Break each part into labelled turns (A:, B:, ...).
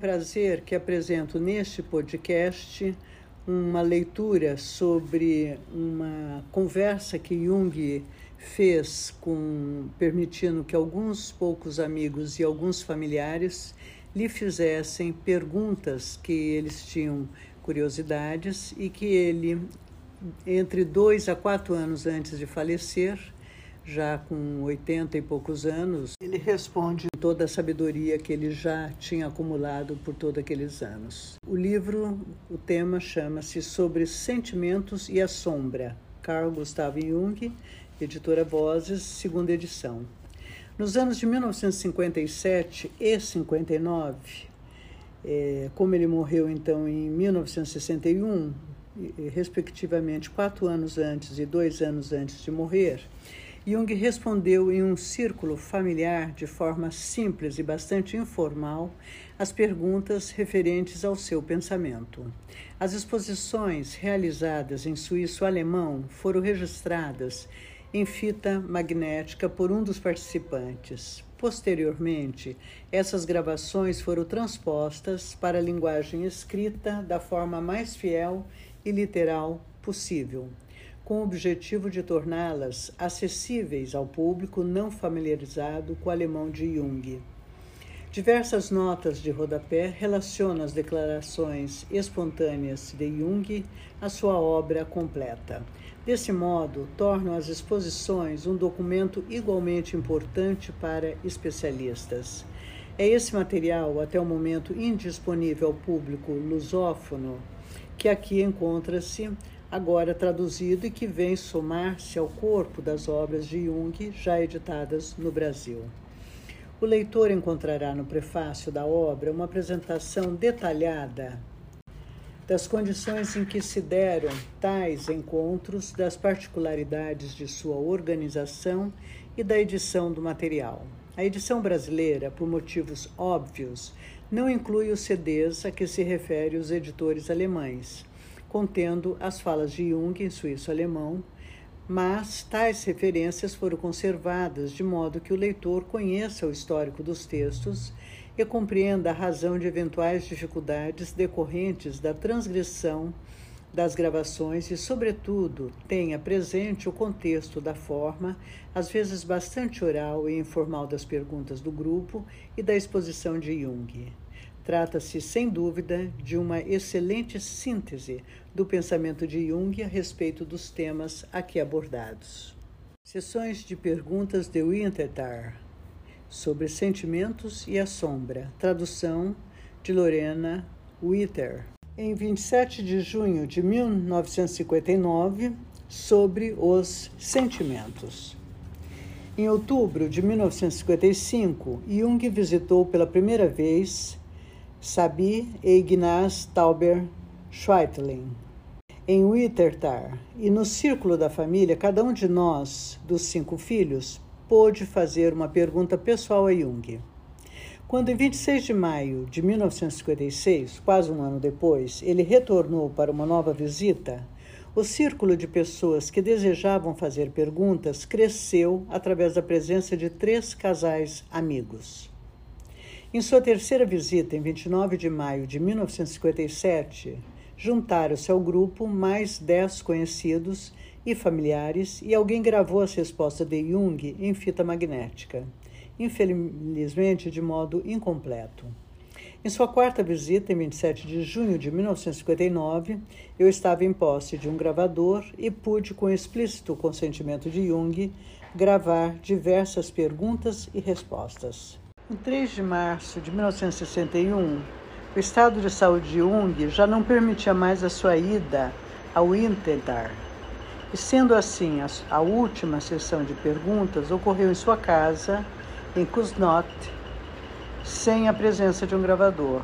A: prazer que apresento neste podcast uma leitura sobre uma conversa que Jung fez com permitindo que alguns poucos amigos e alguns familiares lhe fizessem perguntas que eles tinham curiosidades e que ele entre dois a quatro anos antes de falecer já com 80 e poucos anos, ele responde toda a sabedoria que ele já tinha acumulado por todos aqueles anos. O livro, o tema chama-se Sobre Sentimentos e a Sombra, Carl Gustav Jung, editora Vozes, segunda edição. Nos anos de 1957 e 59, é, como ele morreu então em 1961, respectivamente quatro anos antes e dois anos antes de morrer, Jung respondeu em um círculo familiar, de forma simples e bastante informal, as perguntas referentes ao seu pensamento. As exposições realizadas em suíço-alemão foram registradas em fita magnética por um dos participantes. Posteriormente, essas gravações foram transpostas para a linguagem escrita da forma mais fiel e literal possível com o objetivo de torná-las acessíveis ao público não familiarizado com o alemão de Jung. Diversas notas de rodapé relacionam as declarações espontâneas de Jung à sua obra completa. Desse modo, tornam as exposições um documento igualmente importante para especialistas. É esse material, até o momento indisponível ao público lusófono, que aqui encontra-se agora traduzido e que vem somar-se ao corpo das obras de Jung já editadas no Brasil. O leitor encontrará no prefácio da obra uma apresentação detalhada das condições em que se deram tais encontros, das particularidades de sua organização e da edição do material. A edição brasileira, por motivos óbvios, não inclui os CDs a que se refere os editores alemães contendo as falas de Jung em suíço-alemão, mas tais referências foram conservadas de modo que o leitor conheça o histórico dos textos e compreenda a razão de eventuais dificuldades decorrentes da transgressão das gravações e, sobretudo, tenha presente o contexto da forma, às vezes bastante oral e informal das perguntas do grupo e da exposição de Jung. Trata-se, sem dúvida, de uma excelente síntese do pensamento de Jung a respeito dos temas aqui abordados. Sessões de perguntas de Winterthal sobre sentimentos e a sombra. Tradução de Lorena Witter. Em 27 de junho de 1959, sobre os sentimentos. Em outubro de 1955, Jung visitou pela primeira vez Sabi Ignaz Tauber Schweitling. Em Wittertar e no círculo da família, cada um de nós, dos cinco filhos, pôde fazer uma pergunta pessoal a Jung. Quando, em 26 de maio de 1956, quase um ano depois, ele retornou para uma nova visita, o círculo de pessoas que desejavam fazer perguntas cresceu através da presença de três casais amigos. Em sua terceira visita, em 29 de maio de 1957, juntaram-se ao grupo mais dez conhecidos e familiares e alguém gravou as respostas de Jung em fita magnética, infelizmente de modo incompleto. Em sua quarta visita, em 27 de junho de 1959, eu estava em posse de um gravador e pude, com explícito consentimento de Jung, gravar diversas perguntas e respostas. Em 3 de março de 1961, o estado de saúde de Jung já não permitia mais a sua ida ao Interdar. E sendo assim, a, última sessão de perguntas ocorreu em sua casa, em Kuznot, sem a presença de um gravador.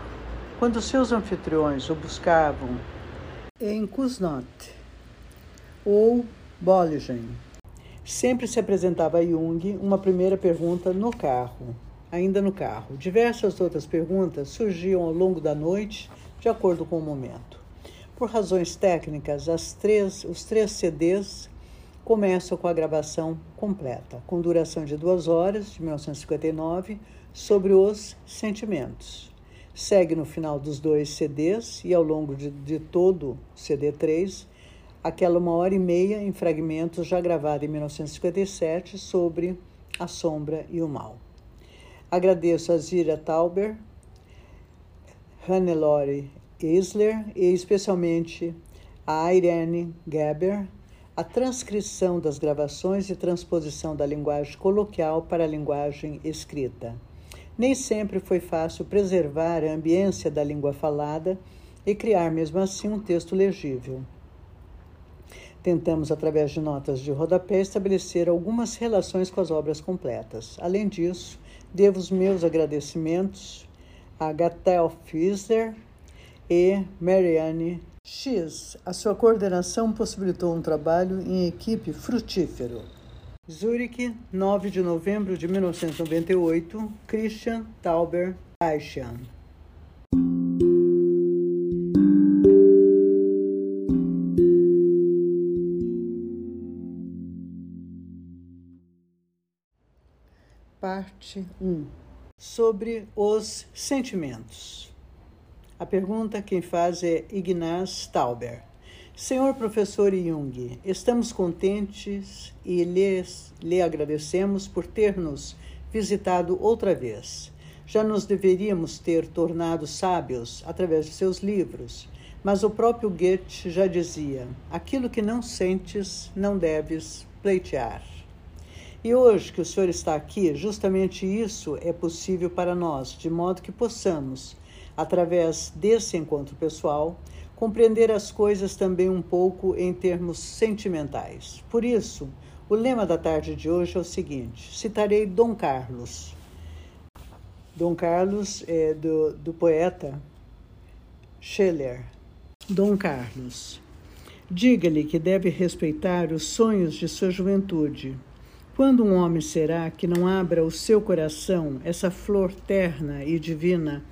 A: Quando seus anfitriões o buscavam em Kuznot ou Bollingen, sempre se apresentava a Jung uma primeira pergunta no carro ainda no carro. Diversas outras perguntas surgiam ao longo da noite, de acordo com o momento. Por razões técnicas, três, os três CDs começam com a gravação completa, com duração de duas horas, de 1959, sobre os sentimentos. segue no final dos dois CDs e ao longo de, de todo CD 3, aquela uma hora e meia em fragmentos já gravada em 1957 sobre a sombra e o mal. Agradeço a Zira Tauber, Hannelore Isler e especialmente a Irene Geber a transcrição das gravações e transposição da linguagem coloquial para a linguagem escrita. Nem sempre foi fácil preservar a ambiência da língua falada e criar mesmo assim um texto legível. Tentamos, através de notas de rodapé, estabelecer algumas relações com as obras completas. Além disso, devo os meus agradecimentos a Gatel Fisler e Marianne X. A sua coordenação possibilitou um trabalho em equipe frutífero. Zurich, 9 de novembro de 1998, Christian Tauber Aishan. Parte 1 Sobre os sentimentos. A pergunta quem faz é Ignaz Tauber. Senhor professor Jung, estamos contentes e lhes, lhe agradecemos por ter nos visitado outra vez. Já nos deveríamos ter tornado sábios através de seus livros, mas o próprio Goethe já dizia: aquilo que não sentes, não deves pleitear. E hoje que o senhor está aqui, justamente isso é possível para nós, de modo que possamos através desse encontro pessoal, compreender as coisas também um pouco em termos sentimentais. Por isso, o lema da tarde de hoje é o seguinte: citarei Dom Carlos. Dom Carlos é do, do poeta Schiller. Dom Carlos. Diga-lhe que deve respeitar os sonhos de sua juventude. Quando um homem será que não abra o seu coração, essa flor terna e divina,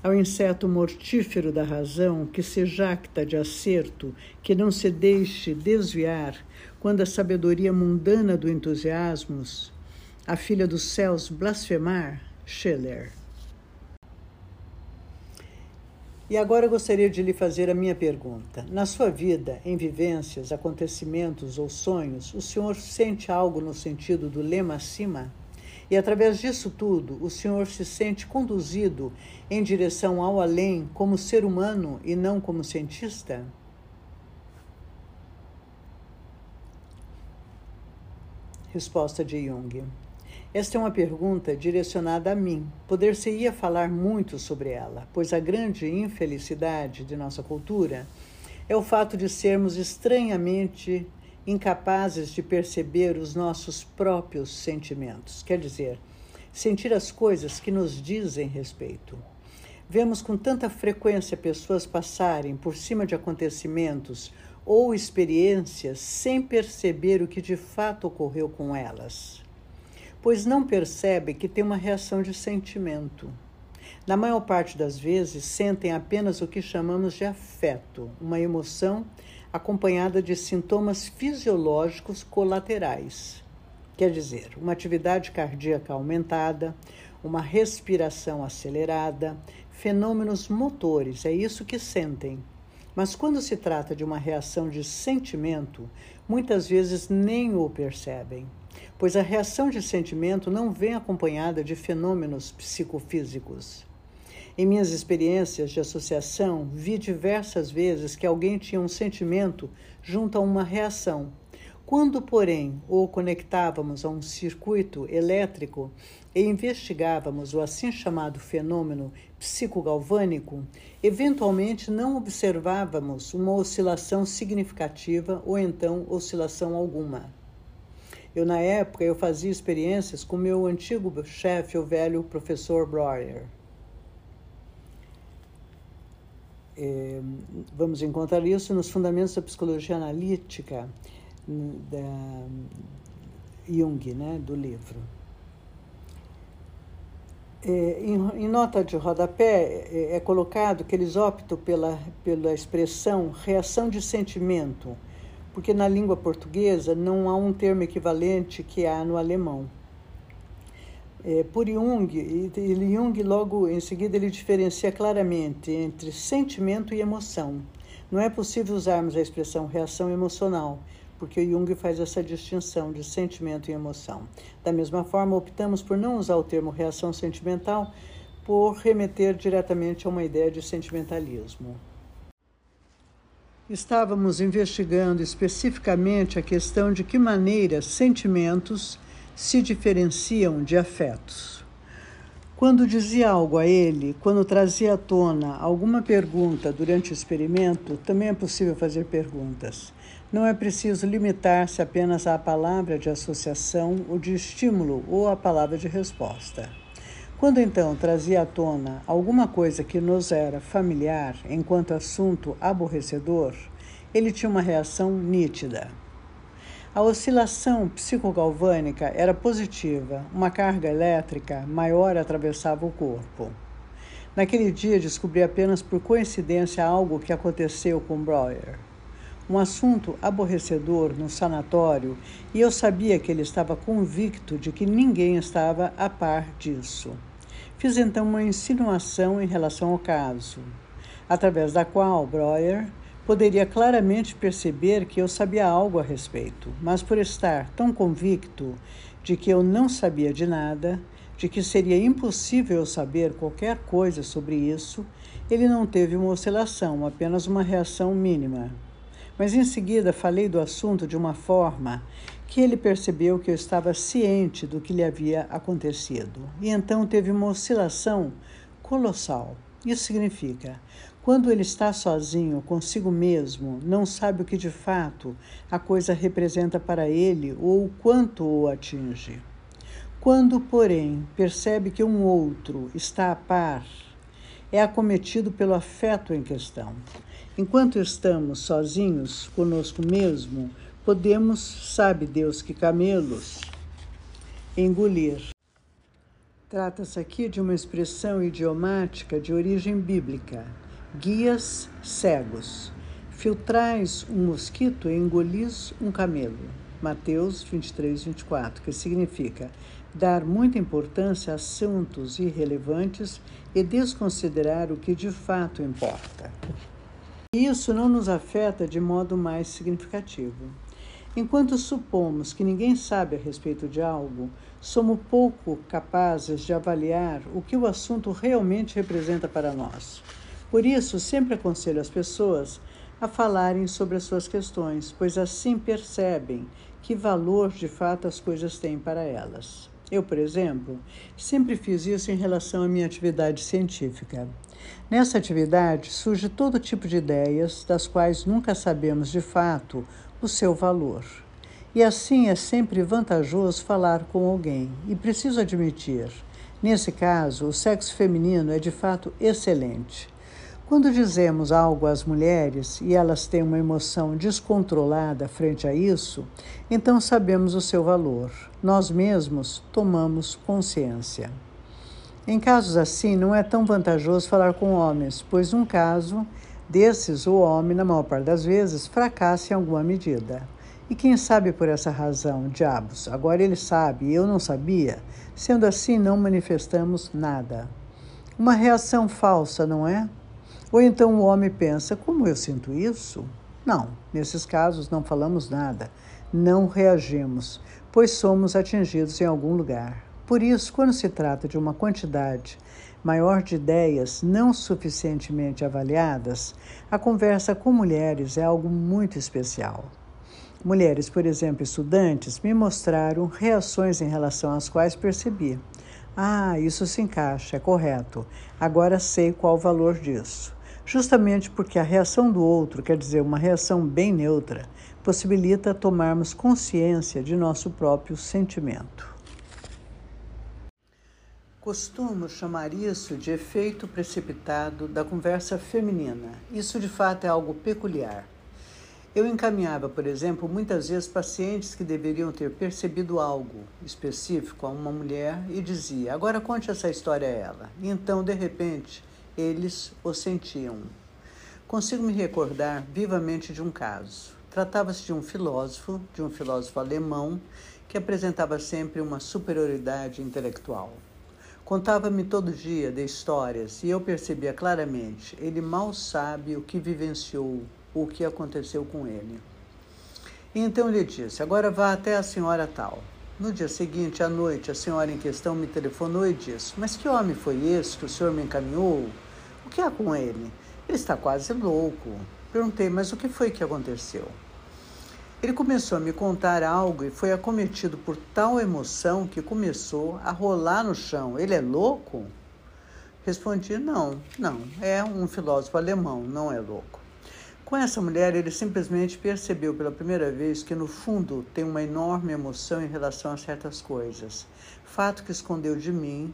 A: ao inseto mortífero da razão que se jacta de acerto, que não se deixe desviar quando a sabedoria mundana do entusiasmo, a filha dos céus blasfemar, Schiller. E agora gostaria de lhe fazer a minha pergunta. Na sua vida, em vivências, acontecimentos ou sonhos, o senhor sente algo no sentido do lema acima? E através disso tudo, o Senhor se sente conduzido em direção ao além como ser humano e não como cientista? Resposta de Jung. Esta é uma pergunta direcionada a mim. Poder-se-ia falar muito sobre ela, pois a grande infelicidade de nossa cultura é o fato de sermos estranhamente incapazes de perceber os nossos próprios sentimentos, quer dizer, sentir as coisas que nos dizem respeito. Vemos com tanta frequência pessoas passarem por cima de acontecimentos ou experiências sem perceber o que de fato ocorreu com elas, pois não percebem que tem uma reação de sentimento. Na maior parte das vezes, sentem apenas o que chamamos de afeto, uma emoção acompanhada de sintomas fisiológicos colaterais. Quer dizer, uma atividade cardíaca aumentada, uma respiração acelerada, fenômenos motores, é isso que sentem. Mas quando se trata de uma reação de sentimento, muitas vezes nem o percebem, pois a reação de sentimento não vem acompanhada de fenômenos psicofísicos. Em minhas experiências de associação, vi diversas vezes que alguém tinha um sentimento junto a uma reação. Quando, porém, o conectávamos a um circuito elétrico e investigávamos o assim chamado fenômeno psicogalvânico, eventualmente não observávamos uma oscilação significativa ou então oscilação alguma. Eu, na época, eu fazia experiências com meu antigo chefe, o velho professor Breuer. É, vamos encontrar isso nos fundamentos da psicologia analítica da Jung, né, do livro. É, em, em, nota de rodapé é, é, colocado que eles optam pela, pela expressão reação de sentimento, porque na língua portuguesa não há um termo equivalente que há no alemão. É, por Jung, e Jung logo em seguida ele diferencia claramente entre sentimento e emoção. Não é possível usarmos a expressão reação emocional, porque Jung faz essa distinção de sentimento e emoção. Da mesma forma, optamos por não usar o termo reação sentimental por remeter diretamente a uma ideia de sentimentalismo. Estávamos investigando especificamente a questão de que maneira sentimentos se diferenciam de afetos. Quando dizia algo a ele, quando trazia à tona alguma pergunta durante o experimento, também é possível fazer perguntas. Não é preciso limitar-se apenas à palavra de associação ou de estímulo ou à palavra de resposta. Quando então trazia à tona alguma coisa que nos era familiar enquanto assunto aborrecedor, ele tinha uma reação nítida. A oscilação psicogalvânica era positiva, uma carga elétrica maior atravessava o corpo. Naquele dia descobri apenas por coincidência algo que aconteceu com Breuer. Um assunto aborrecedor no sanatório, e eu sabia que ele estava convicto de que ninguém estava a par disso. Fiz então uma insinuação em relação ao caso, através da qual Breuer poderia claramente perceber que eu sabia algo a respeito, mas por estar tão convicto de que eu não sabia de nada, de que seria impossível saber qualquer coisa sobre isso, ele não teve uma oscilação, apenas uma reação mínima. Mas em seguida falei do assunto de uma forma que ele percebeu que eu estava ciente do que lhe havia acontecido. E então teve uma oscilação colossal. Isso significa, quando ele está sozinho consigo mesmo, não sabe o que de fato a coisa representa para ele ou o quanto o atinge. Quando, porém, percebe que um outro está a par, é acometido pelo afeto em questão. Enquanto estamos sozinhos conosco mesmo, podemos, sabe Deus que camelos, engolir. Trata-se aqui de uma expressão idiomática de origem bíblica. Guias cegos. Filtrais um mosquito e engolis um camelo. Mateus 23, 24, que significa dar muita importância a assuntos irrelevantes e desconsiderar o que de fato importa. Isso não nos afeta de modo mais significativo. Enquanto supomos que ninguém sabe a respeito de algo, somos pouco capazes de avaliar o que o assunto realmente representa para nós. Por isso, sempre aconselho as pessoas a falarem sobre as suas questões, pois assim percebem que valor de fato as coisas têm para elas. Eu, por exemplo, sempre fiz isso em relação à minha atividade científica. Nessa atividade surge todo tipo de ideias, das quais nunca sabemos de fato o seu valor. E assim é sempre vantajoso falar com alguém. E preciso admitir, nesse caso, o sexo feminino é de fato excelente. Quando dizemos algo às mulheres e elas têm uma emoção descontrolada frente a isso, então sabemos o seu valor. Nós mesmos tomamos consciência. Em casos assim, não é tão vantajoso falar com homens, pois, num caso, Desses, o homem, na maior parte das vezes, fracassa em alguma medida. E quem sabe por essa razão, diabos, agora ele sabe e eu não sabia, sendo assim, não manifestamos nada. Uma reação falsa, não é? Ou então o homem pensa: como eu sinto isso? Não, nesses casos não falamos nada, não reagimos, pois somos atingidos em algum lugar. Por isso, quando se trata de uma quantidade maior de ideias não suficientemente avaliadas, a conversa com mulheres é algo muito especial. Mulheres, por exemplo, estudantes, me mostraram reações em relação às quais percebi. Ah, isso se encaixa, é correto. Agora sei qual o valor disso. Justamente porque a reação do outro, quer dizer, uma reação bem neutra, possibilita tomarmos consciência de nosso próprio sentimento. Costumo chamar isso de efeito precipitado da conversa feminina. Isso de fato é algo peculiar. Eu encaminhava, por exemplo, muitas vezes pacientes que deveriam ter percebido algo específico a uma mulher e dizia: agora conte essa história a ela. E então, de repente, eles o sentiam. Consigo me recordar vivamente de um caso. Tratava-se de um filósofo, de um filósofo alemão, que apresentava sempre uma superioridade intelectual. Contava-me todo dia de histórias e eu percebia claramente: ele mal sabe o que vivenciou, o que aconteceu com ele. E então lhe disse: Agora vá até a senhora tal. No dia seguinte, à noite, a senhora em questão me telefonou e disse: Mas que homem foi esse que o senhor me encaminhou? O que há com ele? Ele está quase louco. Perguntei: Mas o que foi que aconteceu? Ele começou a me contar algo e foi acometido por tal emoção que começou a rolar no chão. Ele é louco? Respondi: Não, não, é um filósofo alemão, não é louco. Com essa mulher, ele simplesmente percebeu pela primeira vez que, no fundo, tem uma enorme emoção em relação a certas coisas. Fato que escondeu de mim.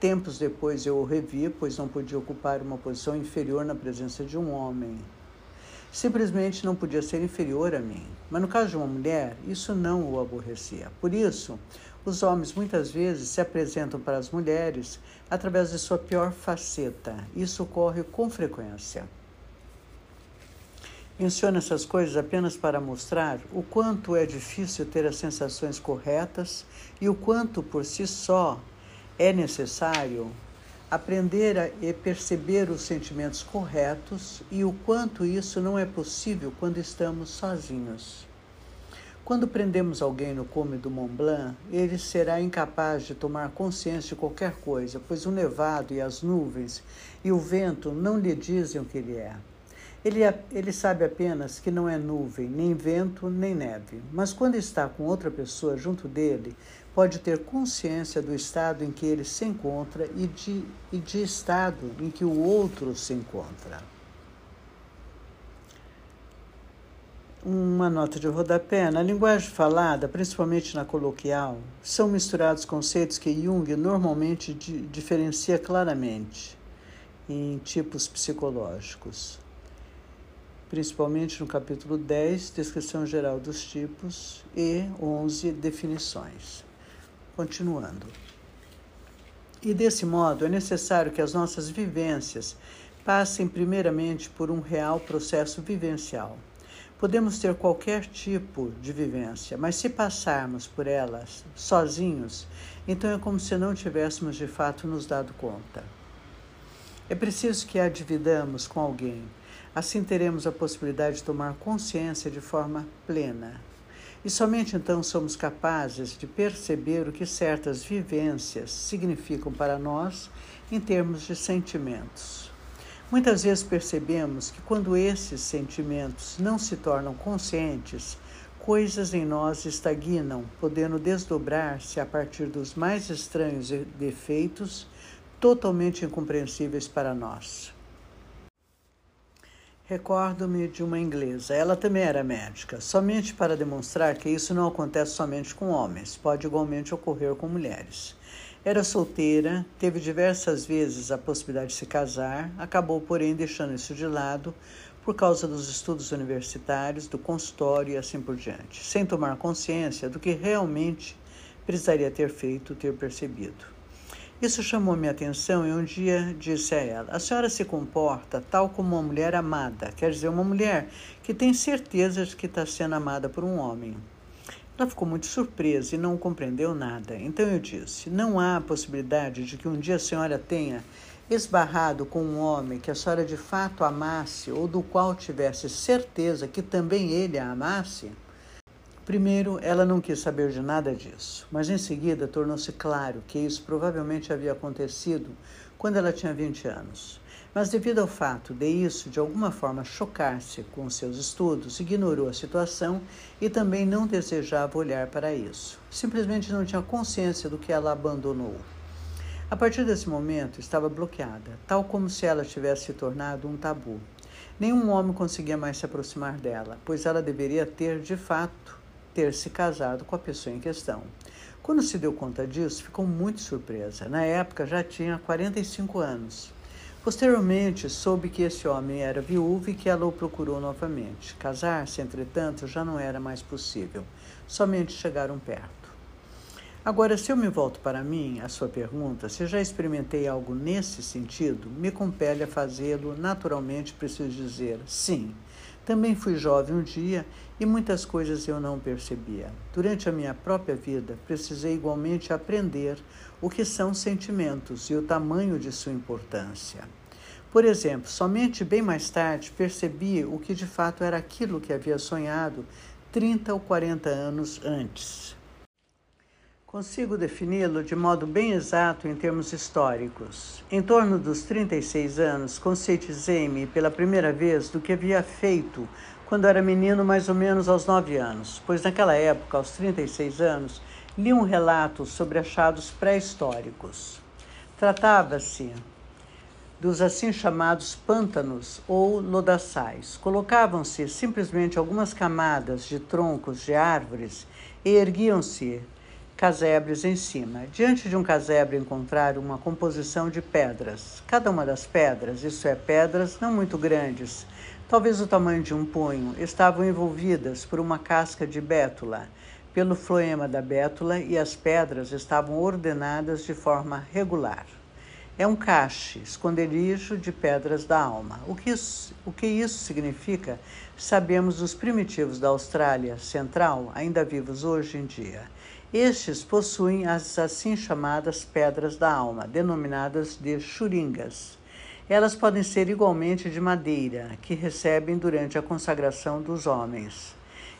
A: Tempos depois eu o revi, pois não podia ocupar uma posição inferior na presença de um homem simplesmente não podia ser inferior a mim. Mas no caso de uma mulher, isso não o aborrecia. Por isso, os homens muitas vezes se apresentam para as mulheres através de sua pior faceta. Isso ocorre com frequência. Menciono essas coisas apenas para mostrar o quanto é difícil ter as sensações corretas e o quanto por si só é necessário aprender a perceber os sentimentos corretos e o quanto isso não é possível quando estamos sozinhos. Quando prendemos alguém no cume do Mont Blanc, ele será incapaz de tomar consciência de qualquer coisa, pois o nevado e as nuvens e o vento não lhe dizem o que ele é. Ele, ele sabe apenas que não é nuvem, nem vento, nem neve. Mas quando está com outra pessoa junto dele, pode ter consciência do estado em que ele se encontra e de, e de estado em que o outro se encontra. Uma nota de rodapé. Na linguagem falada, principalmente na coloquial, são misturados conceitos que Jung normalmente di diferencia claramente em tipos psicológicos. Principalmente no capítulo 10, descrição geral dos tipos, e 11, definições. Continuando. E desse modo é necessário que as nossas vivências passem primeiramente por um real processo vivencial. Podemos ter qualquer tipo de vivência, mas se passarmos por elas sozinhos, então é como se não tivéssemos de fato nos dado conta. É preciso que a dividamos com alguém, assim teremos a possibilidade de tomar consciência de forma plena e somente então somos capazes de perceber o que certas vivências significam para nós em termos de sentimentos. Muitas vezes percebemos que quando esses sentimentos não se tornam conscientes, coisas em nós estagnam, podendo desdobrar-se a partir dos mais estranhos defeitos, totalmente incompreensíveis para nós. Recordo-me de uma inglesa. Ela também era médica, somente para demonstrar que isso não acontece somente com homens, pode igualmente ocorrer com mulheres. Era solteira, teve diversas vezes a possibilidade de se casar, acabou, porém, deixando isso de lado por causa dos estudos universitários, do consultório e assim por diante, sem tomar consciência do que realmente precisaria ter feito, ter percebido. Isso chamou minha atenção e um dia disse a ela: A senhora se comporta tal como uma mulher amada, quer dizer, uma mulher que tem certeza de que está sendo amada por um homem. Ela ficou muito surpresa e não compreendeu nada. Então eu disse: Não há possibilidade de que um dia a senhora tenha esbarrado com um homem que a senhora de fato amasse ou do qual tivesse certeza que também ele a amasse? Primeiro, ela não quis saber de nada disso, mas em seguida tornou-se claro que isso provavelmente havia acontecido quando ela tinha 20 anos. Mas, devido ao fato de isso de alguma forma chocar-se com seus estudos, ignorou a situação e também não desejava olhar para isso. Simplesmente não tinha consciência do que ela abandonou. A partir desse momento, estava bloqueada, tal como se ela tivesse se tornado um tabu. Nenhum homem conseguia mais se aproximar dela, pois ela deveria ter, de fato, ter se casado com a pessoa em questão. Quando se deu conta disso, ficou muito surpresa. Na época já tinha 45 anos. Posteriormente, soube que esse homem era viúvo e que ela o procurou novamente. Casar-se, entretanto, já não era mais possível. Somente chegaram perto. Agora, se eu me volto para mim, a sua pergunta, se já experimentei algo nesse sentido, me compele a fazê-lo, naturalmente preciso dizer sim. Também fui jovem um dia e muitas coisas eu não percebia. Durante a minha própria vida, precisei igualmente aprender o que são sentimentos e o tamanho de sua importância. Por exemplo, somente bem mais tarde percebi o que de fato era aquilo que havia sonhado 30 ou 40 anos antes. Consigo defini-lo de modo bem exato em termos históricos. Em torno dos 36 anos, conscientizei-me pela primeira vez do que havia feito quando era menino, mais ou menos aos 9 anos, pois naquela época, aos 36 anos, li um relato sobre achados pré-históricos. Tratava-se dos assim chamados pântanos ou lodaçais. Colocavam-se simplesmente algumas camadas de troncos de árvores e erguiam-se casebres em cima. Diante de um casebre encontraram uma composição de pedras. Cada uma das pedras, isso é, pedras não muito grandes, talvez o tamanho de um punho, estavam envolvidas por uma casca de bétula, pelo floema da bétula, e as pedras estavam ordenadas de forma regular. É um cache, esconderijo de pedras da alma. O que, isso, o que isso significa, sabemos dos primitivos da Austrália Central, ainda vivos hoje em dia. Estes possuem as assim chamadas pedras da alma, denominadas de churingas. Elas podem ser igualmente de madeira, que recebem durante a consagração dos homens.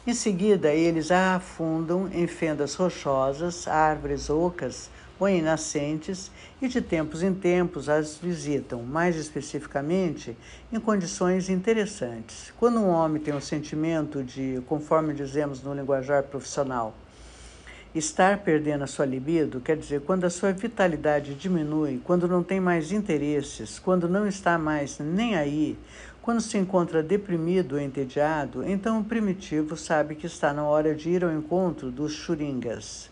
A: Em seguida, eles a afundam em fendas rochosas, árvores ocas ou em nascentes e de tempos em tempos as visitam, mais especificamente em condições interessantes. Quando um homem tem o sentimento de, conforme dizemos no linguajar profissional, Estar perdendo a sua libido quer dizer quando a sua vitalidade diminui, quando não tem mais interesses, quando não está mais nem aí, quando se encontra deprimido ou entediado, então o primitivo sabe que está na hora de ir ao encontro dos churingas.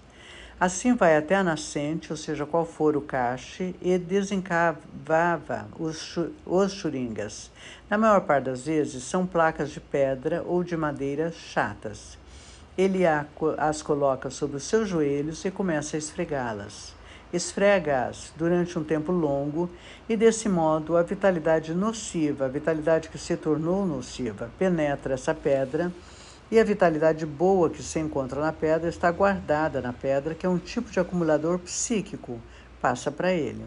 A: Assim vai até a nascente, ou seja, qual for o cache, e desencavava os, os churingas. Na maior parte das vezes são placas de pedra ou de madeira chatas. Ele as coloca sobre os seus joelhos e começa a esfregá-las. Esfrega-as durante um tempo longo e, desse modo, a vitalidade nociva, a vitalidade que se tornou nociva, penetra essa pedra e a vitalidade boa que se encontra na pedra está guardada na pedra, que é um tipo de acumulador psíquico, passa para ele.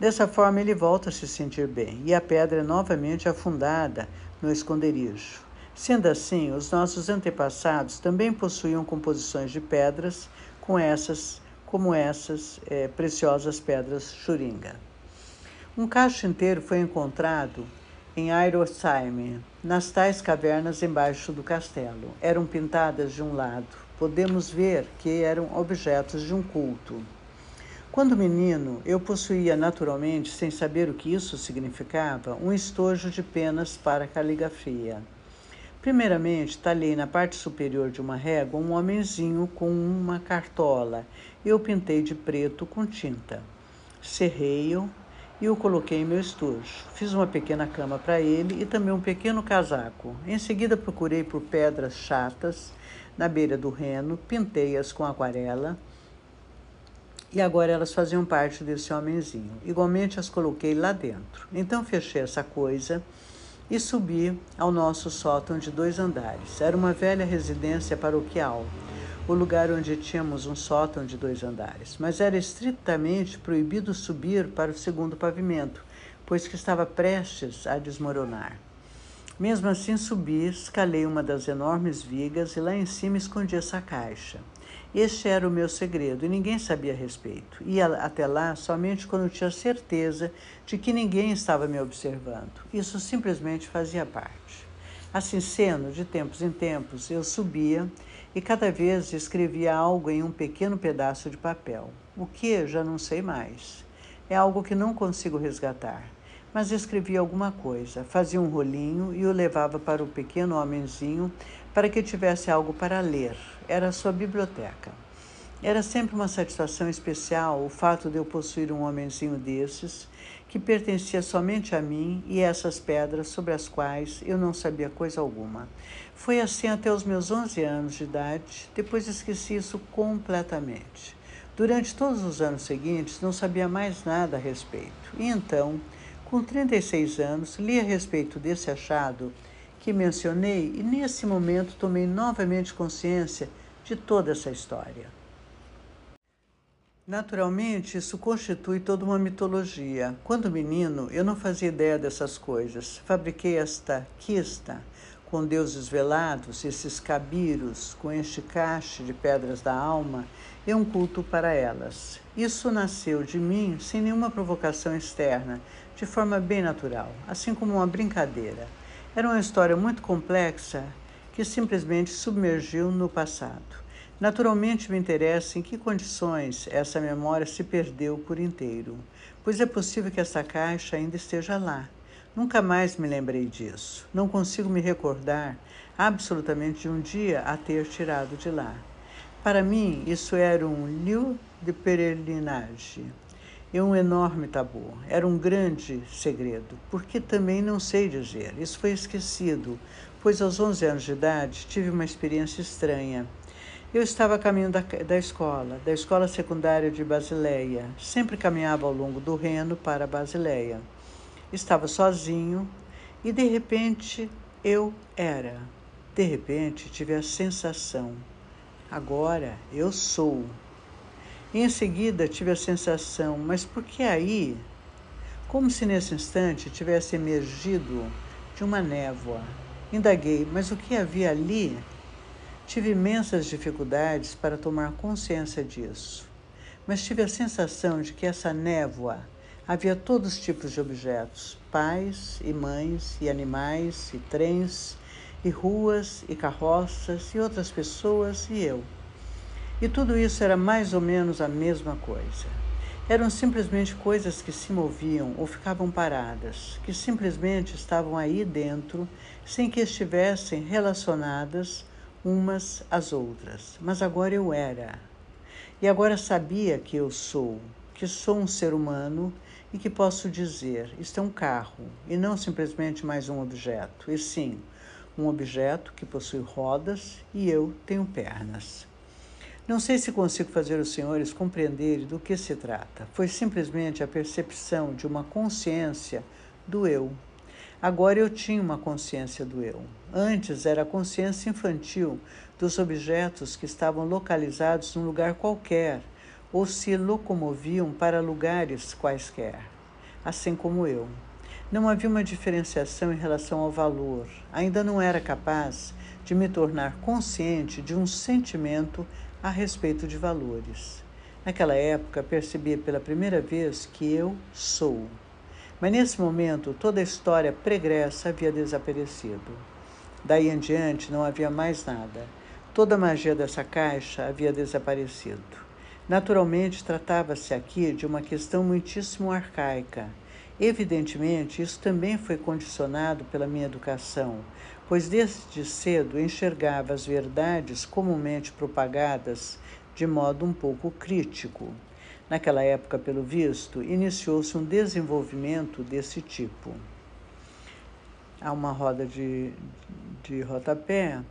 A: Dessa forma, ele volta a se sentir bem e a pedra é novamente afundada no esconderijo. Sendo assim, os nossos antepassados também possuíam composições de pedras com essas, como essas é, preciosas pedras churinga. Um cacho inteiro foi encontrado em Airosheim, nas tais cavernas embaixo do castelo. Eram pintadas de um lado. Podemos ver que eram objetos de um culto. Quando menino, eu possuía naturalmente, sem saber o que isso significava, um estojo de penas para caligrafia. Primeiramente, talhei na parte superior de uma régua um homenzinho com uma cartola. Eu pintei de preto com tinta. Serrei-o e o coloquei em meu estojo. Fiz uma pequena cama para ele e também um pequeno casaco. Em seguida, procurei por pedras chatas na beira do reno, pintei-as com aquarela e agora elas faziam parte desse homenzinho. Igualmente as coloquei lá dentro. Então fechei essa coisa e subi ao nosso sótão de dois andares. Era uma velha residência paroquial, o lugar onde tínhamos um sótão de dois andares, mas era estritamente proibido subir para o segundo pavimento, pois que estava prestes a desmoronar. Mesmo assim, subi, escalei uma das enormes vigas e lá em cima escondi essa caixa. Este era o meu segredo e ninguém sabia a respeito. Ia até lá somente quando tinha certeza de que ninguém estava me observando. Isso simplesmente fazia parte. Assim sendo, de tempos em tempos, eu subia e cada vez escrevia algo em um pequeno pedaço de papel. O que já não sei mais. É algo que não consigo resgatar. Mas escrevia alguma coisa, fazia um rolinho e o levava para o pequeno homenzinho para que tivesse algo para ler. Era a sua biblioteca. Era sempre uma satisfação especial o fato de eu possuir um homenzinho desses, que pertencia somente a mim e essas pedras sobre as quais eu não sabia coisa alguma. Foi assim até os meus 11 anos de idade, depois esqueci isso completamente. Durante todos os anos seguintes, não sabia mais nada a respeito. E então, com 36 anos, li a respeito desse achado que mencionei e nesse momento tomei novamente consciência de toda essa história. Naturalmente, isso constitui toda uma mitologia. Quando menino, eu não fazia ideia dessas coisas. Fabriquei esta quista com deuses velados, esses cabiros, com este cache de pedras da alma e um culto para elas. Isso nasceu de mim sem nenhuma provocação externa, de forma bem natural, assim como uma brincadeira. Era uma história muito complexa que simplesmente submergiu no passado. Naturalmente me interessa em que condições essa memória se perdeu por inteiro, pois é possível que essa caixa ainda esteja lá. Nunca mais me lembrei disso. Não consigo me recordar absolutamente de um dia a ter tirado de lá. Para mim, isso era um lieu de peregrinagem e um enorme tabu. Era um grande segredo, porque também não sei dizer. Isso foi esquecido, pois aos 11 anos de idade tive uma experiência estranha. Eu estava a caminho da, da escola, da escola secundária de Basileia. Sempre caminhava ao longo do Reno para Basileia. Estava sozinho e de repente eu era. De repente tive a sensação: agora eu sou. Em seguida tive a sensação: mas por que aí? Como se nesse instante tivesse emergido de uma névoa. Indaguei: mas o que havia ali? Tive imensas dificuldades para tomar consciência disso, mas tive a sensação de que essa névoa havia todos os tipos de objetos: pais e mães, e animais, e trens, e ruas, e carroças, e outras pessoas, e eu. E tudo isso era mais ou menos a mesma coisa. Eram simplesmente coisas que se moviam ou ficavam paradas, que simplesmente estavam aí dentro, sem que estivessem relacionadas umas às outras. Mas agora eu era. E agora sabia que eu sou, que sou um ser humano e que posso dizer: isto é um carro e não simplesmente mais um objeto, e sim um objeto que possui rodas e eu tenho pernas. Não sei se consigo fazer os senhores compreenderem do que se trata. Foi simplesmente a percepção de uma consciência do eu Agora eu tinha uma consciência do eu. Antes era a consciência infantil dos objetos que estavam localizados num lugar qualquer ou se locomoviam para lugares quaisquer, assim como eu. Não havia uma diferenciação em relação ao valor. Ainda não era capaz de me tornar consciente de um sentimento a respeito de valores. Naquela época, percebia pela primeira vez que eu sou. Mas nesse momento, toda a história pregressa havia desaparecido. Daí em diante, não havia mais nada. Toda a magia dessa caixa havia desaparecido. Naturalmente, tratava-se aqui de uma questão muitíssimo arcaica. Evidentemente, isso também foi condicionado pela minha educação, pois desde cedo enxergava as verdades comumente propagadas de modo um pouco crítico. Naquela época, pelo visto, iniciou-se um desenvolvimento desse tipo. Há uma roda de, de rodapé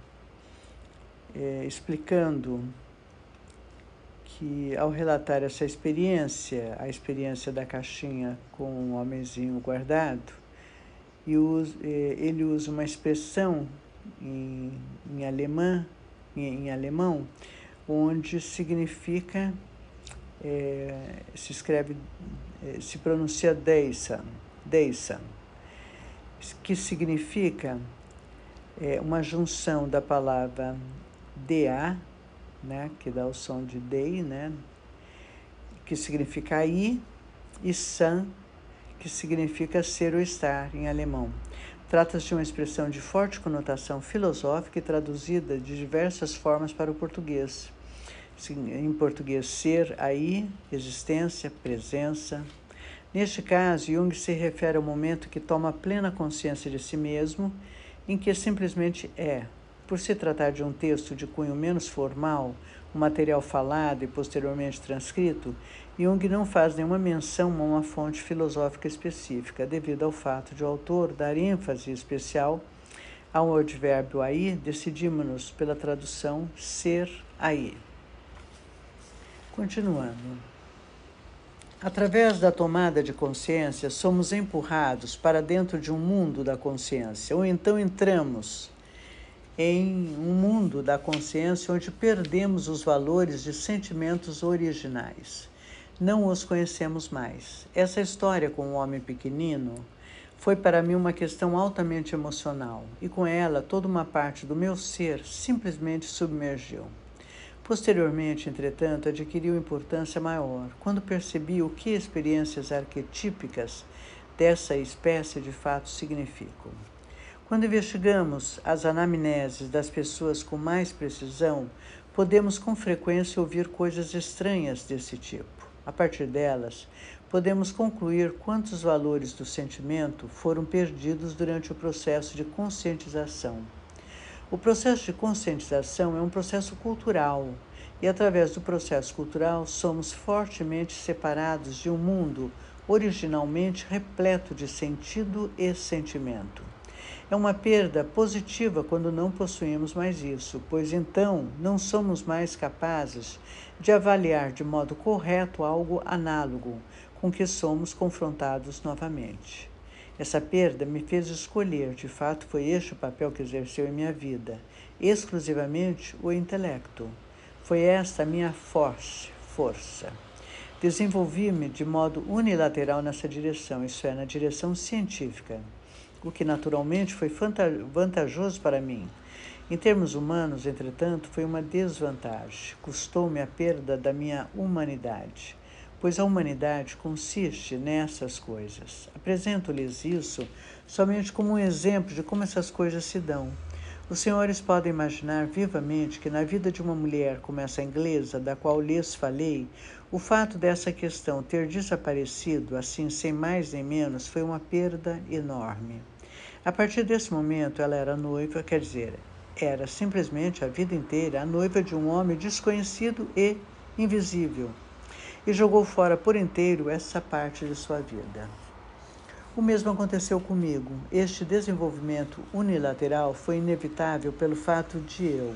A: é, explicando que, ao relatar essa experiência, a experiência da caixinha com o homenzinho guardado, e é, ele usa uma expressão em, em, alemã, em, em alemão, onde significa é, se escreve, é, se pronuncia Deisan, Deisan, que significa é, uma junção da palavra DA, né, que dá o som de Dei, né, que significa aí, e San, que significa ser ou estar em alemão. Trata-se de uma expressão de forte conotação filosófica e traduzida de diversas formas para o português em português, ser, aí, existência, presença. Neste caso, Jung se refere ao momento que toma plena consciência de si mesmo, em que simplesmente é. Por se tratar de um texto de cunho menos formal, um material falado e posteriormente transcrito, Jung não faz nenhuma menção a uma fonte filosófica específica, devido ao fato de o autor dar ênfase especial ao advérbio aí, decidimos-nos pela tradução ser aí. Continuando. Através da tomada de consciência, somos empurrados para dentro de um mundo da consciência, ou então entramos em um mundo da consciência onde perdemos os valores de sentimentos originais. Não os conhecemos mais. Essa história com o homem pequenino foi para mim uma questão altamente emocional, e com ela toda uma parte do meu ser simplesmente submergiu. Posteriormente, entretanto, adquiriu importância maior quando percebi o que experiências arquetípicas dessa espécie de fato significam. Quando investigamos as anamneses das pessoas com mais precisão, podemos com frequência ouvir coisas estranhas desse tipo. A partir delas, podemos concluir quantos valores do sentimento foram perdidos durante o processo de conscientização o processo de conscientização é um processo cultural e, através do processo cultural, somos fortemente separados de um mundo originalmente repleto de sentido e sentimento. É uma perda positiva quando não possuímos mais isso, pois então não somos mais capazes de avaliar de modo correto algo análogo com que somos confrontados novamente. Essa perda me fez escolher, de fato, foi este o papel que exerceu em minha vida, exclusivamente o intelecto. Foi esta a minha force, força. Desenvolvi-me de modo unilateral nessa direção, isso é, na direção científica, o que naturalmente foi vantajoso para mim. Em termos humanos, entretanto, foi uma desvantagem. Custou-me a perda da minha humanidade pois a humanidade consiste nessas coisas. Apresento-lhes isso somente como um exemplo de como essas coisas se dão. Os senhores podem imaginar vivamente que na vida de uma mulher como essa inglesa, da qual lhes falei, o fato dessa questão ter desaparecido, assim sem mais nem menos, foi uma perda enorme. A partir desse momento, ela era noiva, quer dizer, era simplesmente a vida inteira a noiva de um homem desconhecido e invisível e jogou fora por inteiro essa parte de sua vida. O mesmo aconteceu comigo. Este desenvolvimento unilateral foi inevitável pelo fato de eu,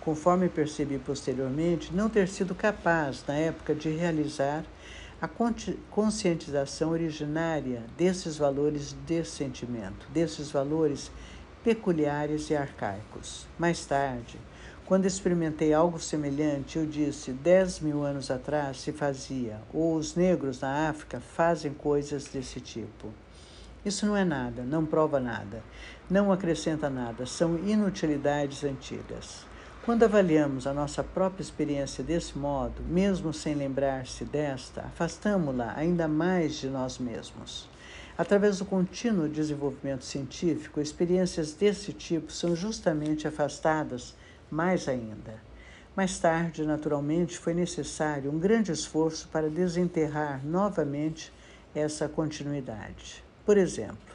A: conforme percebi posteriormente, não ter sido capaz, na época, de realizar a conscientização originária desses valores de sentimento, desses valores peculiares e arcaicos. Mais tarde, quando experimentei algo semelhante, eu disse: dez mil anos atrás se fazia, ou os negros na África fazem coisas desse tipo. Isso não é nada, não prova nada, não acrescenta nada, são inutilidades antigas. Quando avaliamos a nossa própria experiência desse modo, mesmo sem lembrar-se desta, afastamo-la ainda mais de nós mesmos. Através do contínuo desenvolvimento científico, experiências desse tipo são justamente afastadas mais ainda. Mais tarde, naturalmente, foi necessário um grande esforço para desenterrar novamente essa continuidade. Por exemplo,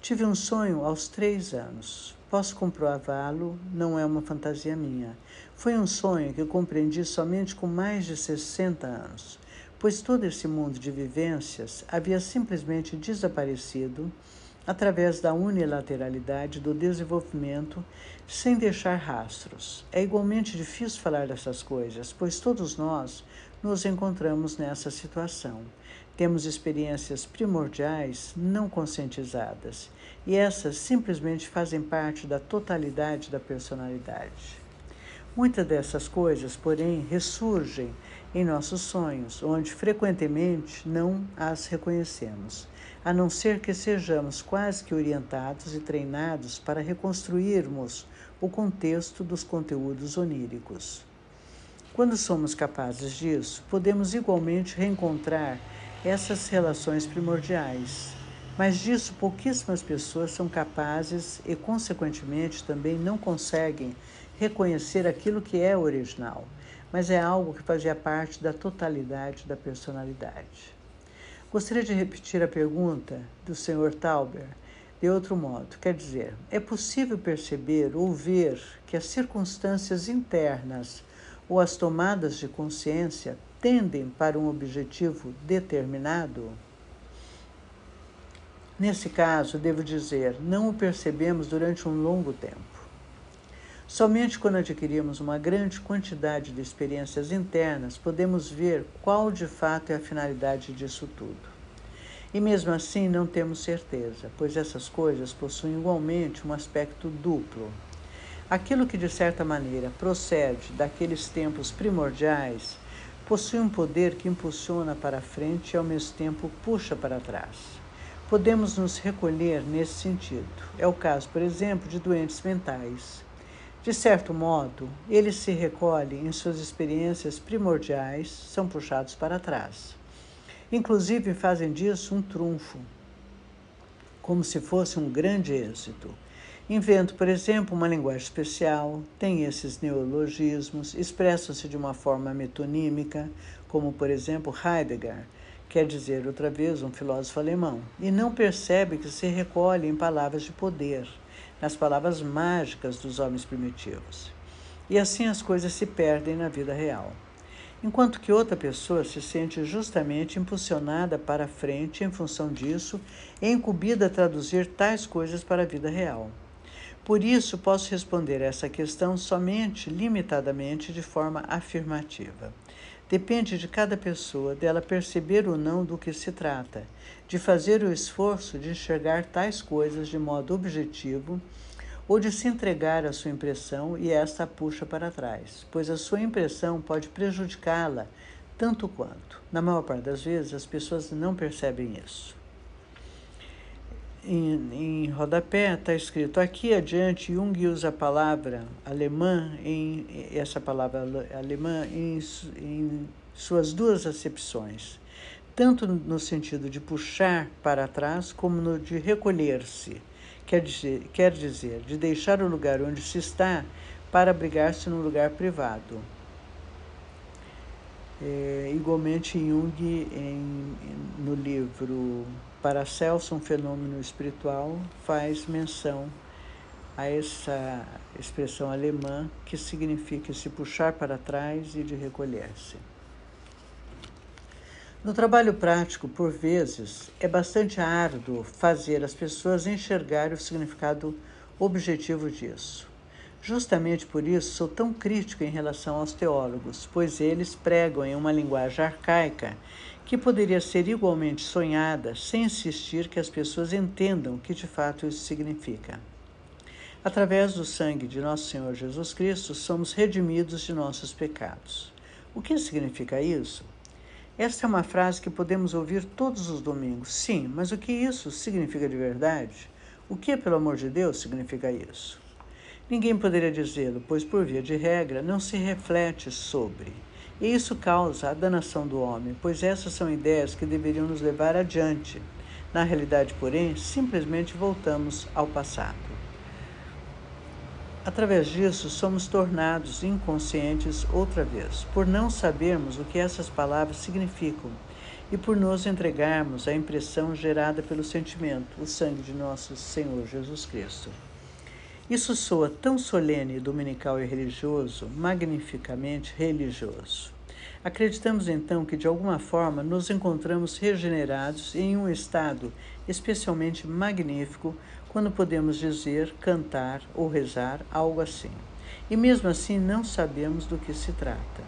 A: tive um sonho aos três anos. Posso comprová-lo, não é uma fantasia minha. Foi um sonho que compreendi somente com mais de 60 anos, pois todo esse mundo de vivências havia simplesmente desaparecido através da unilateralidade do desenvolvimento sem deixar rastros. É igualmente difícil falar dessas coisas, pois todos nós nos encontramos nessa situação. Temos experiências primordiais não conscientizadas e essas simplesmente fazem parte da totalidade da personalidade. Muitas dessas coisas, porém, ressurgem em nossos sonhos, onde frequentemente não as reconhecemos a não ser que sejamos quase que orientados e treinados para reconstruirmos o contexto dos conteúdos oníricos. Quando somos capazes disso, podemos igualmente reencontrar essas relações primordiais. Mas disso pouquíssimas pessoas são capazes e, consequentemente, também não conseguem reconhecer aquilo que é original, mas é algo que fazia parte da totalidade da personalidade. Gostaria de repetir a pergunta do Sr. Tauber de outro modo. Quer dizer, é possível perceber ou ver que as circunstâncias internas ou as tomadas de consciência tendem para um objetivo determinado? Nesse caso, devo dizer, não o percebemos durante um longo tempo. Somente quando adquirimos uma grande quantidade de experiências internas podemos ver qual de fato é a finalidade disso tudo. E mesmo assim não temos certeza, pois essas coisas possuem igualmente um aspecto duplo. Aquilo que de certa maneira procede daqueles tempos primordiais possui um poder que impulsiona para frente e ao mesmo tempo puxa para trás. Podemos nos recolher nesse sentido. É o caso, por exemplo, de doentes mentais de certo modo, eles se recolhem em suas experiências primordiais, são puxados para trás. Inclusive fazem disso um trunfo, como se fosse um grande êxito. Inventam, por exemplo, uma linguagem especial, têm esses neologismos, expressam-se de uma forma metonímica, como, por exemplo, Heidegger, quer dizer, outra vez, um filósofo alemão, e não percebe que se recolhe em palavras de poder nas palavras mágicas dos homens primitivos. E assim as coisas se perdem na vida real. Enquanto que outra pessoa se sente justamente impulsionada para a frente em função disso e incumbida a traduzir tais coisas para a vida real. Por isso, posso responder essa questão somente limitadamente de forma afirmativa. Depende de cada pessoa dela perceber ou não do que se trata, de fazer o esforço de enxergar tais coisas de modo objetivo ou de se entregar à sua impressão e esta a puxa para trás, pois a sua impressão pode prejudicá-la tanto quanto. Na maior parte das vezes, as pessoas não percebem isso. Em, em rodapé está escrito aqui adiante, Jung usa a palavra alemã, em, essa palavra alemã, em, em suas duas acepções, tanto no sentido de puxar para trás, como no de recolher-se, quer dizer, quer dizer, de deixar o lugar onde se está para abrigar-se num lugar privado. É, igualmente, Jung, em, no livro Paracelso, um fenômeno espiritual, faz menção a essa expressão alemã que significa se puxar para trás e de recolher-se. No trabalho prático, por vezes, é bastante árduo fazer as pessoas enxergar o significado objetivo disso. Justamente por isso sou tão crítico em relação aos teólogos, pois eles pregam em uma linguagem arcaica que poderia ser igualmente sonhada sem insistir que as pessoas entendam o que de fato isso significa. Através do sangue de nosso Senhor Jesus Cristo, somos redimidos de nossos pecados. O que significa isso? Esta é uma frase que podemos ouvir todos os domingos. Sim, mas o que isso significa de verdade? O que, pelo amor de Deus, significa isso? Ninguém poderia dizê-lo, pois, por via de regra, não se reflete sobre. E isso causa a danação do homem, pois essas são ideias que deveriam nos levar adiante. Na realidade, porém, simplesmente voltamos ao passado. Através disso, somos tornados inconscientes outra vez, por não sabermos o que essas palavras significam e por nos entregarmos à impressão gerada pelo sentimento, o sangue de nosso Senhor Jesus Cristo. Isso soa tão solene, dominical e religioso, magnificamente religioso. Acreditamos então que de alguma forma nos encontramos regenerados em um estado especialmente magnífico quando podemos dizer, cantar ou rezar algo assim. E mesmo assim não sabemos do que se trata.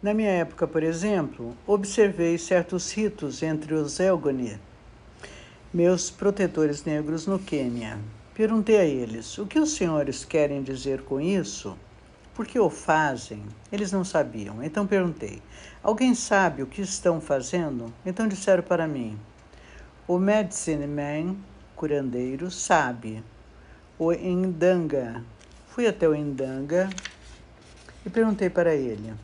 A: Na minha época, por exemplo, observei certos ritos entre os Elgoni, meus protetores negros no Quênia. Perguntei a eles: o que os senhores querem dizer com isso? Por que o fazem? Eles não sabiam. Então perguntei: alguém sabe o que estão fazendo? Então disseram para mim: o medicine man, curandeiro, sabe. O Indanga. Fui até o Indanga e perguntei para ele.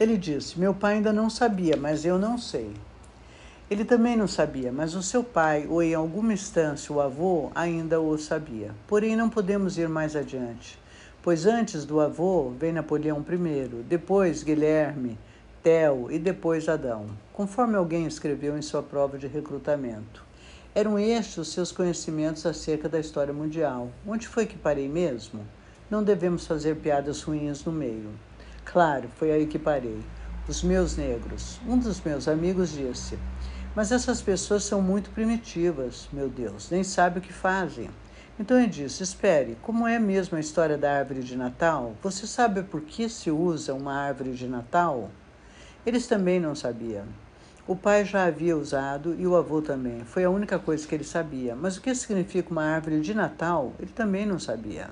A: Ele disse: Meu pai ainda não sabia, mas eu não sei. Ele também não sabia, mas o seu pai, ou em alguma instância o avô, ainda o sabia. Porém, não podemos ir mais adiante, pois antes do avô vem Napoleão I, depois Guilherme, Tel e depois Adão, conforme alguém escreveu em sua prova de recrutamento. Eram estes os seus conhecimentos acerca da história mundial. Onde foi que parei mesmo? Não devemos fazer piadas ruins no meio. Claro, foi aí que parei. Os meus negros. Um dos meus amigos disse: mas essas pessoas são muito primitivas, meu Deus, nem sabem o que fazem. Então ele disse: Espere, como é mesmo a história da árvore de Natal? Você sabe por que se usa uma árvore de Natal? Eles também não sabiam. O pai já havia usado e o avô também. Foi a única coisa que ele sabia. Mas o que significa uma árvore de Natal, ele também não sabia.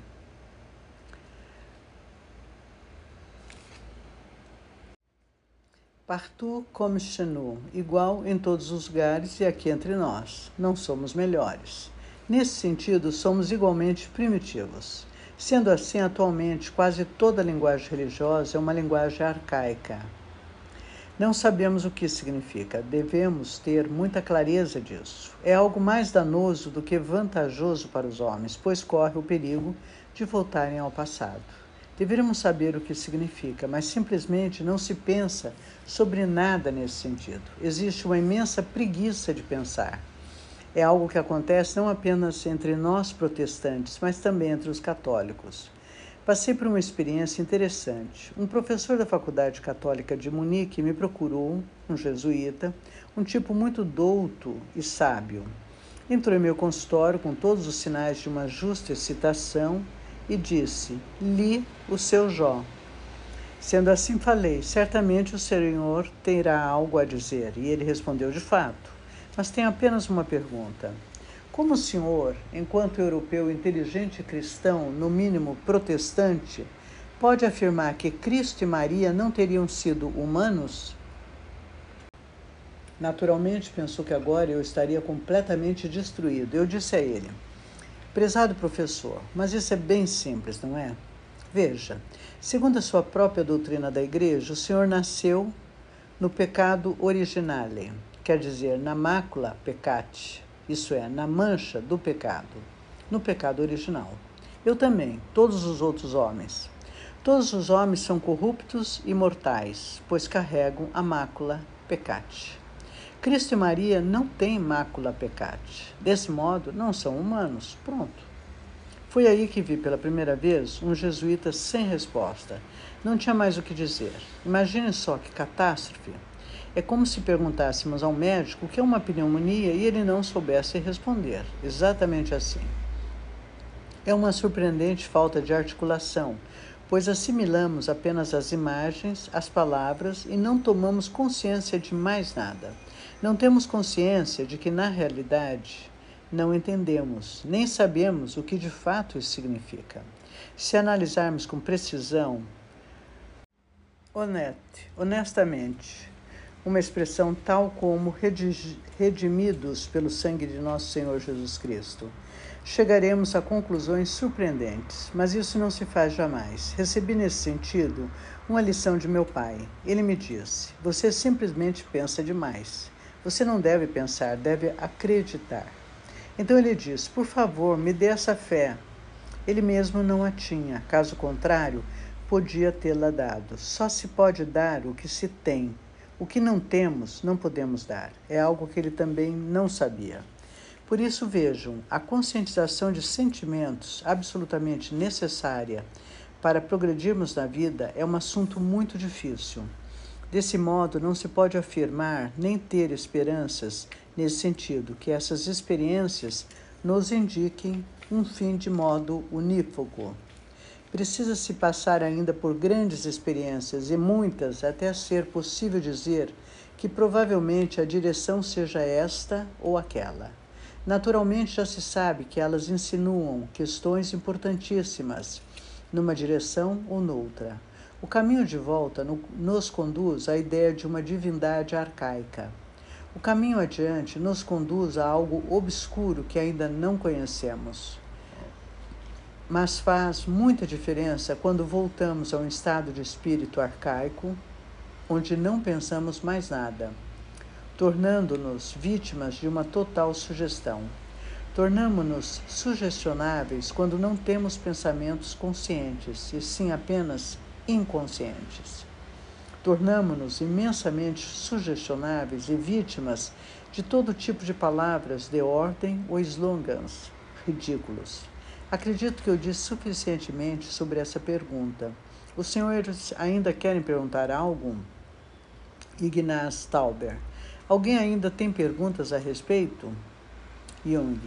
A: Partout comme chez igual em todos os lugares e aqui entre nós. Não somos melhores. Nesse sentido, somos igualmente primitivos. Sendo assim, atualmente, quase toda linguagem religiosa é uma linguagem arcaica. Não sabemos o que significa, devemos ter muita clareza disso. É algo mais danoso do que vantajoso para os homens, pois corre o perigo de voltarem ao passado. Deveríamos saber o que significa, mas simplesmente não se pensa sobre nada nesse sentido. Existe uma imensa preguiça de pensar. É algo que acontece não apenas entre nós protestantes, mas também entre os católicos. Passei por uma experiência interessante. Um professor da Faculdade Católica de Munique me procurou, um jesuíta, um tipo muito douto e sábio. Entrou em meu consultório com todos os sinais de uma justa excitação e disse: Li o seu Jó. Sendo assim, falei: Certamente o Senhor terá algo a dizer. E ele respondeu: De fato. Mas tenho apenas uma pergunta. Como o senhor, enquanto europeu inteligente cristão, no mínimo protestante, pode afirmar que Cristo e Maria não teriam sido humanos? Naturalmente pensou que agora eu estaria completamente destruído. Eu disse a ele: Prezado professor, mas isso é bem simples, não é? Veja, segundo a sua própria doutrina da igreja, o senhor nasceu no pecado originale, quer dizer, na mácula peccati, isso é, na mancha do pecado, no pecado original. Eu também, todos os outros homens. Todos os homens são corruptos e mortais, pois carregam a mácula pecate. Cristo e Maria não têm mácula pecate. Desse modo, não são humanos. Pronto. Foi aí que vi pela primeira vez um jesuíta sem resposta. Não tinha mais o que dizer. Imagine só que catástrofe. É como se perguntássemos ao médico o que é uma pneumonia e ele não soubesse responder. Exatamente assim. É uma surpreendente falta de articulação, pois assimilamos apenas as imagens, as palavras e não tomamos consciência de mais nada. Não temos consciência de que, na realidade, não entendemos, nem sabemos o que de fato isso significa. Se analisarmos com precisão, honeste, honestamente, uma expressão tal como redimidos pelo sangue de nosso Senhor Jesus Cristo. Chegaremos a conclusões surpreendentes, mas isso não se faz jamais. Recebi nesse sentido uma lição de meu pai. Ele me disse: Você simplesmente pensa demais. Você não deve pensar, deve acreditar. Então ele disse: Por favor, me dê essa fé. Ele mesmo não a tinha, caso contrário, podia tê-la dado. Só se pode dar o que se tem o que não temos, não podemos dar. É algo que ele também não sabia. Por isso, vejam, a conscientização de sentimentos absolutamente necessária para progredirmos na vida é um assunto muito difícil. Desse modo, não se pode afirmar nem ter esperanças nesse sentido, que essas experiências nos indiquem um fim de modo unívoco. Precisa-se passar ainda por grandes experiências e muitas até ser possível dizer que provavelmente a direção seja esta ou aquela. Naturalmente já se sabe que elas insinuam questões importantíssimas numa direção ou noutra. O caminho de volta no, nos conduz à ideia de uma divindade arcaica. O caminho adiante nos conduz a algo obscuro que ainda não conhecemos mas faz muita diferença quando voltamos a um estado de espírito arcaico, onde não pensamos mais nada, tornando-nos vítimas de uma total sugestão. Tornamos-nos sugestionáveis quando não temos pensamentos conscientes, e sim apenas inconscientes. Tornamos-nos imensamente sugestionáveis e vítimas de todo tipo de palavras de ordem ou slogans ridículos. Acredito que eu disse suficientemente sobre essa pergunta. Os senhores ainda querem perguntar algo? Ignaz Tauber. Alguém ainda tem perguntas a respeito? Jung.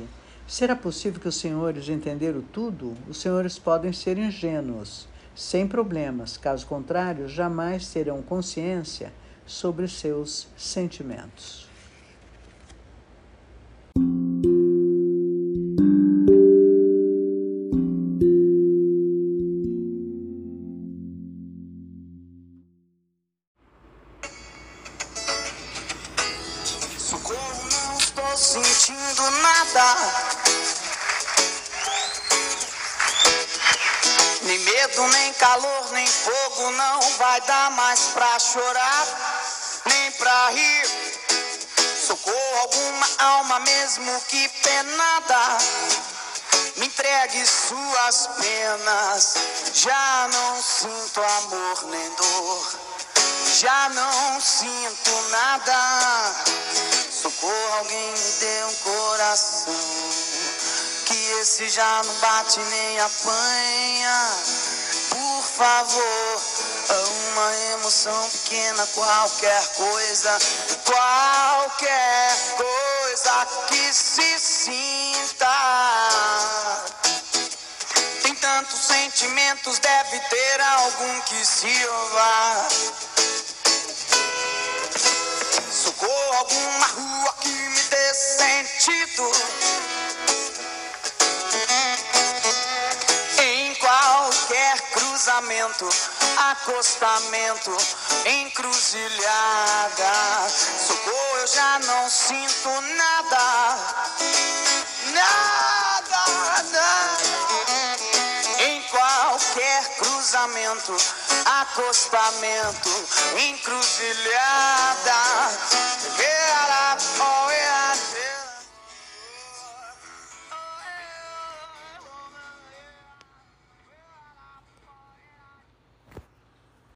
A: Será possível que os senhores entenderam tudo? Os senhores podem ser ingênuos, sem problemas, caso contrário, jamais terão consciência sobre seus sentimentos.
B: Socorro alguma alma, mesmo que penada. Me entregue suas penas. Já não sinto amor nem dor. Já não sinto nada. Socorro, alguém me dê um coração. Que esse já não bate nem apanha. Por favor uma emoção pequena, qualquer coisa, qualquer coisa que se sinta. Tem tantos sentimentos, deve ter algum que sirva. Socorro, alguma rua que me dê sentido. Cruzamento acostamento, encruzilhada. Socorro, eu já não sinto nada, nada, nada. Em qualquer cruzamento, acostamento, encruzilhada.